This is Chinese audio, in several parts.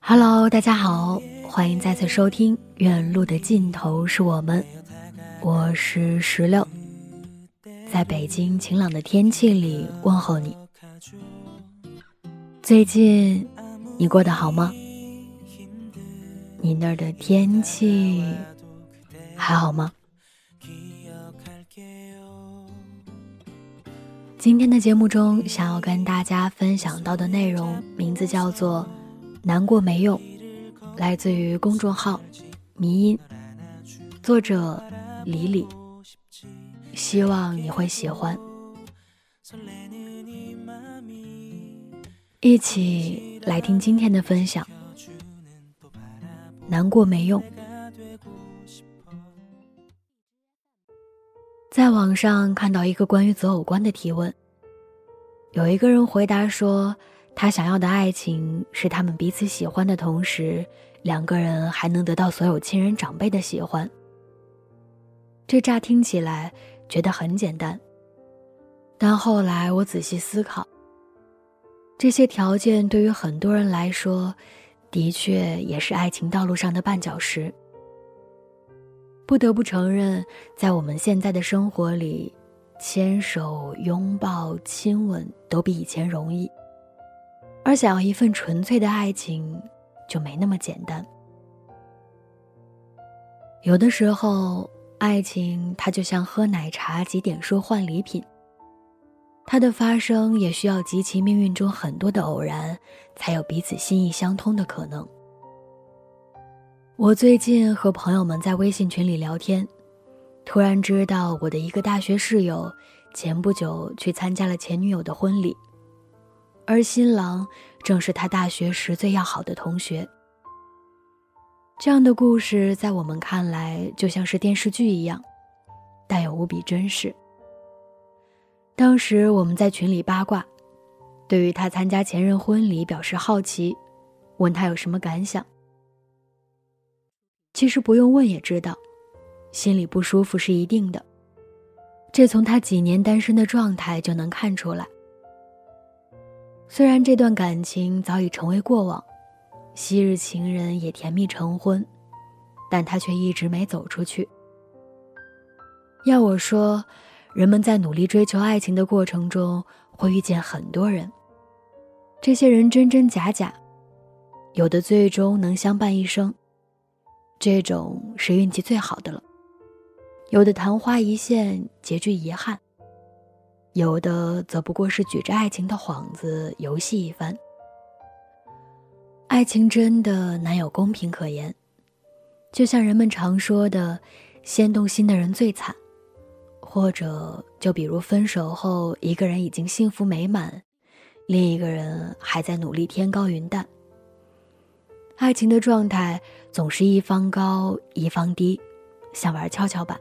Hello，大家好， 欢迎再次收听《远路的尽头是我们》，我是石榴，在北京晴朗的天气里问候你。最近你过得好吗？你那儿的天气还好吗？今天的节目中，想要跟大家分享到的内容，名字叫做“难过没用”，来自于公众号“迷音”，作者李李。希望你会喜欢。一起来听今天的分享。难过没用。在网上看到一个关于择偶观的提问，有一个人回答说，他想要的爱情是他们彼此喜欢的同时，两个人还能得到所有亲人长辈的喜欢。这乍听起来觉得很简单，但后来我仔细思考，这些条件对于很多人来说。的确，也是爱情道路上的绊脚石。不得不承认，在我们现在的生活里，牵手、拥抱、亲吻都比以前容易，而想要一份纯粹的爱情，就没那么简单。有的时候，爱情它就像喝奶茶几点数换礼品。它的发生也需要集齐命运中很多的偶然，才有彼此心意相通的可能。我最近和朋友们在微信群里聊天，突然知道我的一个大学室友前不久去参加了前女友的婚礼，而新郎正是他大学时最要好的同学。这样的故事在我们看来就像是电视剧一样，但又无比真实。当时我们在群里八卦，对于他参加前任婚礼表示好奇，问他有什么感想。其实不用问也知道，心里不舒服是一定的，这从他几年单身的状态就能看出来。虽然这段感情早已成为过往，昔日情人也甜蜜成婚，但他却一直没走出去。要我说。人们在努力追求爱情的过程中，会遇见很多人。这些人真真假假，有的最终能相伴一生，这种是运气最好的了；有的昙花一现，结局遗憾；有的则不过是举着爱情的幌子游戏一番。爱情真的难有公平可言，就像人们常说的，先动心的人最惨。或者，就比如分手后，一个人已经幸福美满，另一个人还在努力天高云淡。爱情的状态总是一方高一方低，像玩跷跷板。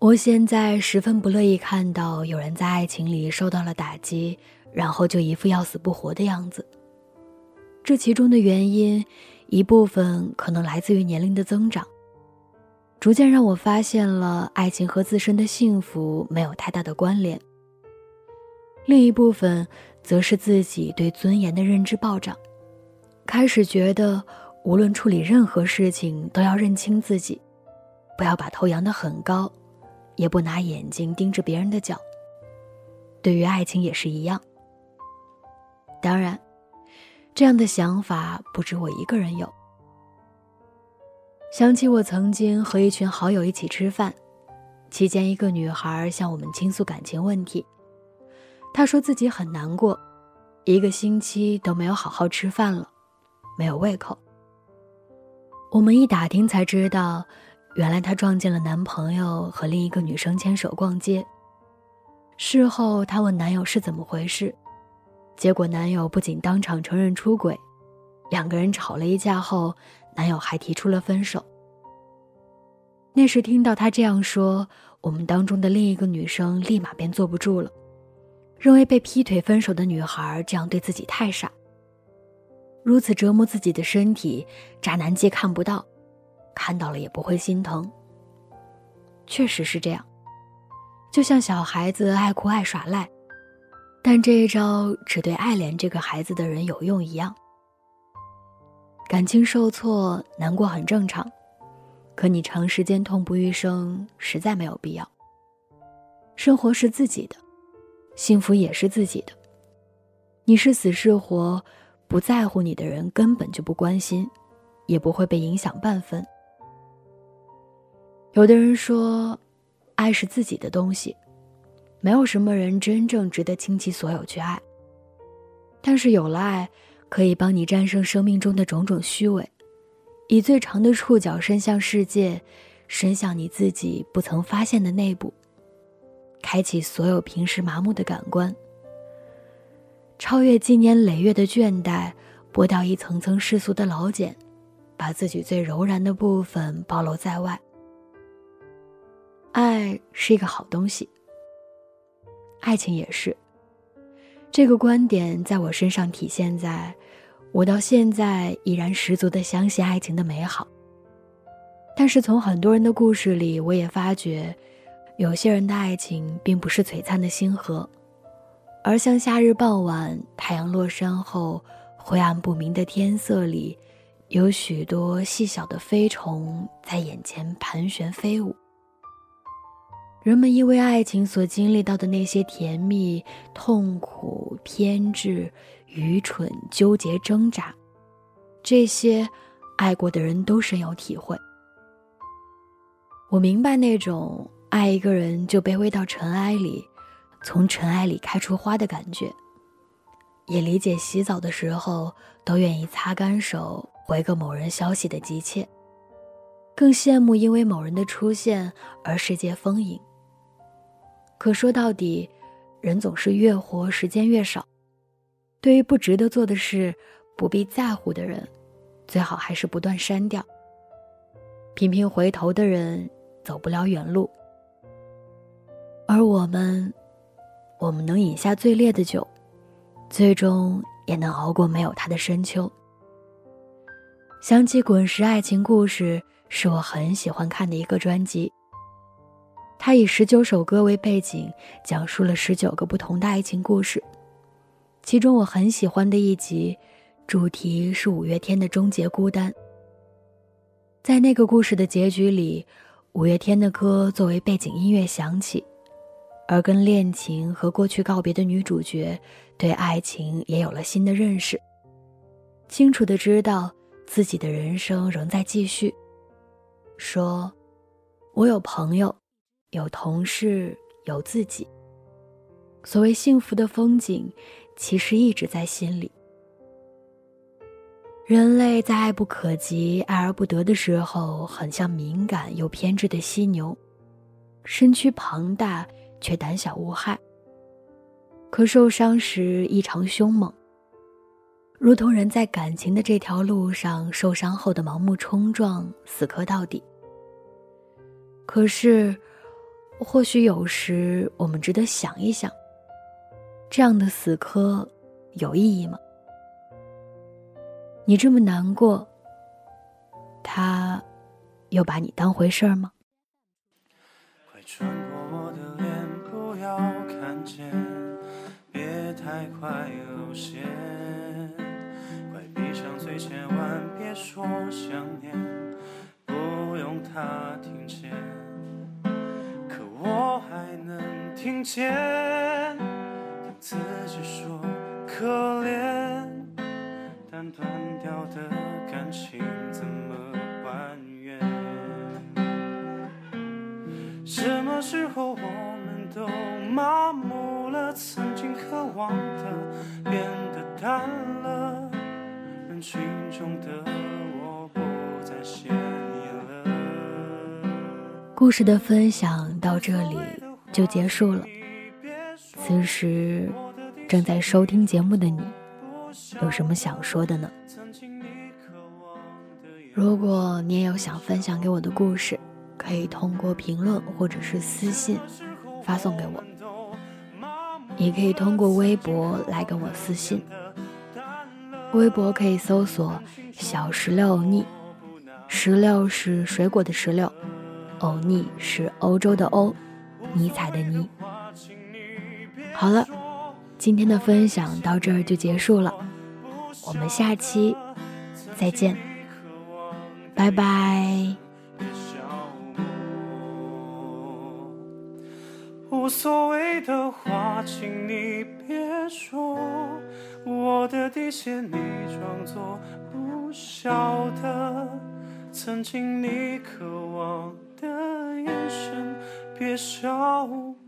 我现在十分不乐意看到有人在爱情里受到了打击，然后就一副要死不活的样子。这其中的原因，一部分可能来自于年龄的增长。逐渐让我发现了，爱情和自身的幸福没有太大的关联。另一部分则是自己对尊严的认知暴涨，开始觉得无论处理任何事情都要认清自己，不要把头扬得很高，也不拿眼睛盯着别人的脚。对于爱情也是一样。当然，这样的想法不止我一个人有。想起我曾经和一群好友一起吃饭，期间一个女孩向我们倾诉感情问题。她说自己很难过，一个星期都没有好好吃饭了，没有胃口。我们一打听才知道，原来她撞见了男朋友和另一个女生牵手逛街。事后她问男友是怎么回事，结果男友不仅当场承认出轨，两个人吵了一架后，男友还提出了分手。那时听到他这样说，我们当中的另一个女生立马便坐不住了。认为被劈腿分手的女孩这样对自己太傻，如此折磨自己的身体，渣男既看不到，看到了也不会心疼。确实是这样，就像小孩子爱哭爱耍赖，但这一招只对爱怜这个孩子的人有用一样。感情受挫难过很正常，可你长时间痛不欲生实在没有必要。生活是自己的。幸福也是自己的。你是死是活，不在乎你的人根本就不关心，也不会被影响半分。有的人说，爱是自己的东西，没有什么人真正值得倾其所有去爱。但是有了爱，可以帮你战胜生命中的种种虚伪，以最长的触角伸向世界，伸向你自己不曾发现的内部。开启所有平时麻木的感官，超越经年累月的倦怠，剥掉一层层世俗的老茧，把自己最柔软的部分暴露在外。爱是一个好东西，爱情也是。这个观点在我身上体现在，我到现在依然十足的相信爱情的美好。但是从很多人的故事里，我也发觉。有些人的爱情并不是璀璨的星河，而像夏日傍晚，太阳落山后，灰暗不明的天色里，有许多细小的飞虫在眼前盘旋飞舞。人们因为爱情所经历到的那些甜蜜、痛苦、偏执、愚蠢、纠结、挣扎，这些爱过的人都深有体会。我明白那种。爱一个人就卑微到尘埃里，从尘埃里开出花的感觉。也理解洗澡的时候都愿意擦干手回个某人消息的急切，更羡慕因为某人的出现而世界丰盈。可说到底，人总是越活时间越少。对于不值得做的事、不必在乎的人，最好还是不断删掉。频频回头的人，走不了远路。而我们，我们能饮下最烈的酒，最终也能熬过没有他的深秋。想起《滚石爱情故事》是我很喜欢看的一个专辑。它以十九首歌为背景，讲述了十九个不同的爱情故事。其中我很喜欢的一集，主题是五月天的《终结孤单》。在那个故事的结局里，五月天的歌作为背景音乐响起。而跟恋情和过去告别的女主角，对爱情也有了新的认识。清楚的知道自己的人生仍在继续。说：“我有朋友，有同事，有自己。所谓幸福的风景，其实一直在心里。人类在爱不可及、爱而不得的时候，很像敏感又偏执的犀牛，身躯庞大。”却胆小无害，可受伤时异常凶猛，如同人在感情的这条路上受伤后的盲目冲撞，死磕到底。可是，或许有时我们值得想一想：这样的死磕有意义吗？你这么难过，他又把你当回事儿吗？太快露馅，快闭上嘴，千万别说想念，不用他听见，听见，自己说可怜，但断掉的感情怎么还原？什么时候我们都麻木了？曾经渴望的变得淡了，人群中的我不再嫌你了。故事的分享到这里就结束了。此时正在收听节目的你，有什么想说的呢？如果你也有想分享给我的故事，可以通过评论或者是私信发送给我，也可以通过微博来跟我私信。微博可以搜索“小石榴欧尼”，石榴是水果的石榴，欧尼是欧洲的欧，尼采的尼。好了，今天的分享到这儿就结束了，我们下期再见，拜拜。无所谓的话，请你别说。我的底线，你装作不晓得。曾经你渴望的眼神，别笑。